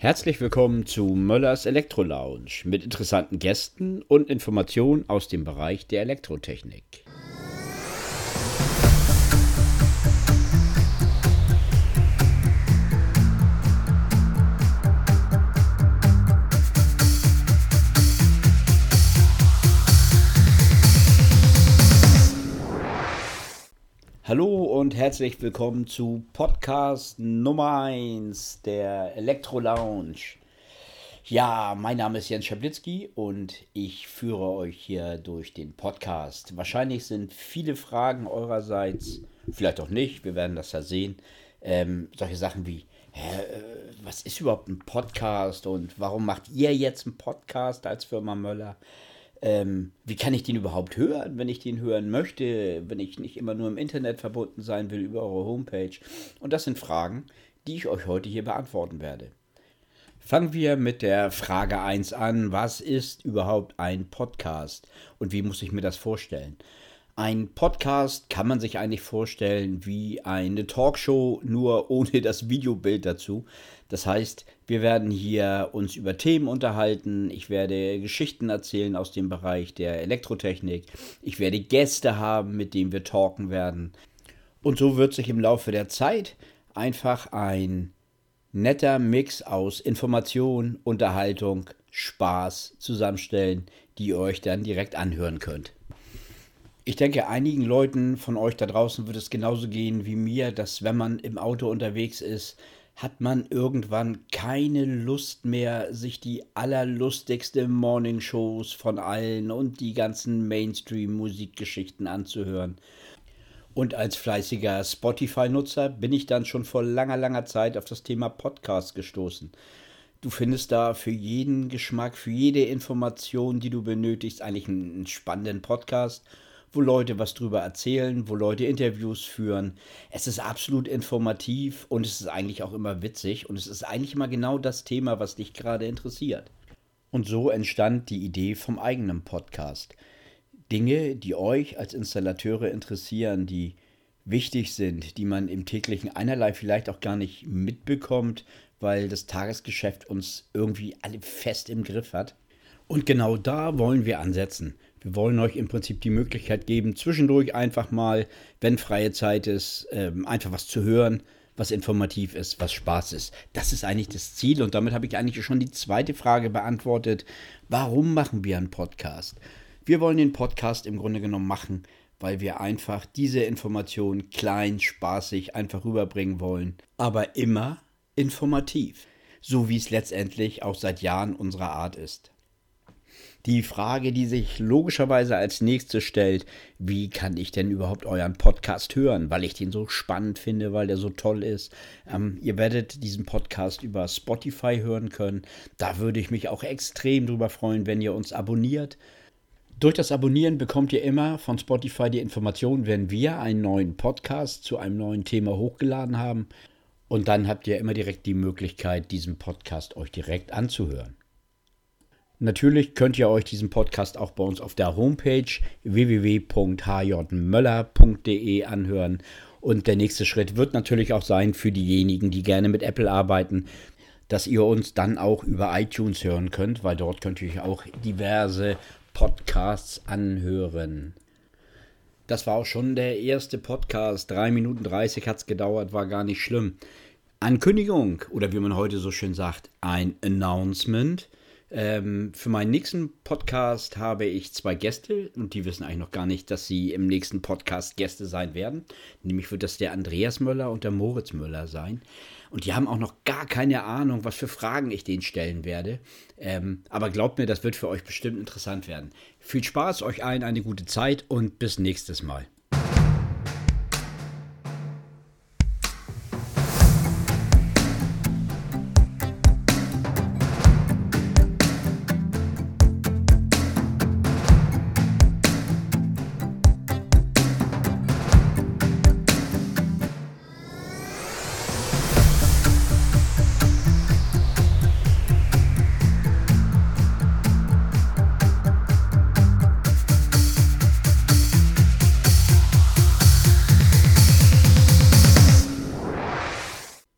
Herzlich willkommen zu Möllers Elektro Lounge mit interessanten Gästen und Informationen aus dem Bereich der Elektrotechnik. Hallo und herzlich willkommen zu Podcast Nummer 1 der Elektro Lounge. Ja, mein Name ist Jens Schablitzky und ich führe euch hier durch den Podcast. Wahrscheinlich sind viele Fragen eurerseits, vielleicht auch nicht, wir werden das ja sehen. Ähm, solche Sachen wie, hä, äh, was ist überhaupt ein Podcast und warum macht ihr jetzt einen Podcast als Firma Möller? Ähm, wie kann ich den überhaupt hören, wenn ich den hören möchte, wenn ich nicht immer nur im Internet verbunden sein will über eure Homepage? Und das sind Fragen, die ich euch heute hier beantworten werde. Fangen wir mit der Frage 1 an. Was ist überhaupt ein Podcast und wie muss ich mir das vorstellen? Ein Podcast kann man sich eigentlich vorstellen wie eine Talkshow, nur ohne das Videobild dazu. Das heißt, wir werden hier uns über Themen unterhalten. Ich werde Geschichten erzählen aus dem Bereich der Elektrotechnik. Ich werde Gäste haben, mit denen wir talken werden. Und so wird sich im Laufe der Zeit einfach ein netter Mix aus Information, Unterhaltung, Spaß zusammenstellen, die ihr euch dann direkt anhören könnt. Ich denke, einigen Leuten von euch da draußen wird es genauso gehen wie mir, dass wenn man im Auto unterwegs ist, hat man irgendwann keine Lust mehr, sich die allerlustigste Morningshows von allen und die ganzen Mainstream-Musikgeschichten anzuhören. Und als fleißiger Spotify-Nutzer bin ich dann schon vor langer, langer Zeit auf das Thema Podcast gestoßen. Du findest da für jeden Geschmack, für jede Information, die du benötigst, eigentlich einen spannenden Podcast wo Leute was drüber erzählen, wo Leute Interviews führen. Es ist absolut informativ und es ist eigentlich auch immer witzig und es ist eigentlich immer genau das Thema, was dich gerade interessiert. Und so entstand die Idee vom eigenen Podcast. Dinge, die euch als Installateure interessieren, die wichtig sind, die man im täglichen einerlei vielleicht auch gar nicht mitbekommt, weil das Tagesgeschäft uns irgendwie alle fest im Griff hat. Und genau da wollen wir ansetzen. Wir wollen euch im Prinzip die Möglichkeit geben, zwischendurch einfach mal, wenn freie Zeit ist, ähm, einfach was zu hören, was informativ ist, was Spaß ist. Das ist eigentlich das Ziel und damit habe ich eigentlich schon die zweite Frage beantwortet. Warum machen wir einen Podcast? Wir wollen den Podcast im Grunde genommen machen, weil wir einfach diese Information klein, spaßig einfach rüberbringen wollen, aber immer informativ, so wie es letztendlich auch seit Jahren unserer Art ist. Die Frage, die sich logischerweise als nächstes stellt, wie kann ich denn überhaupt euren Podcast hören, weil ich den so spannend finde, weil der so toll ist. Ähm, ihr werdet diesen Podcast über Spotify hören können. Da würde ich mich auch extrem drüber freuen, wenn ihr uns abonniert. Durch das Abonnieren bekommt ihr immer von Spotify die Information, wenn wir einen neuen Podcast zu einem neuen Thema hochgeladen haben. Und dann habt ihr immer direkt die Möglichkeit, diesen Podcast euch direkt anzuhören. Natürlich könnt ihr euch diesen Podcast auch bei uns auf der Homepage www.hjmöller.de anhören. Und der nächste Schritt wird natürlich auch sein für diejenigen, die gerne mit Apple arbeiten, dass ihr uns dann auch über iTunes hören könnt, weil dort könnt ihr euch auch diverse Podcasts anhören. Das war auch schon der erste Podcast. 3 Minuten 30 hat es gedauert, war gar nicht schlimm. Ankündigung oder wie man heute so schön sagt, ein Announcement. Ähm, für meinen nächsten Podcast habe ich zwei Gäste und die wissen eigentlich noch gar nicht, dass sie im nächsten Podcast Gäste sein werden. Nämlich wird das der Andreas Möller und der Moritz Möller sein. Und die haben auch noch gar keine Ahnung, was für Fragen ich denen stellen werde. Ähm, aber glaubt mir, das wird für euch bestimmt interessant werden. Viel Spaß, euch allen eine gute Zeit und bis nächstes Mal.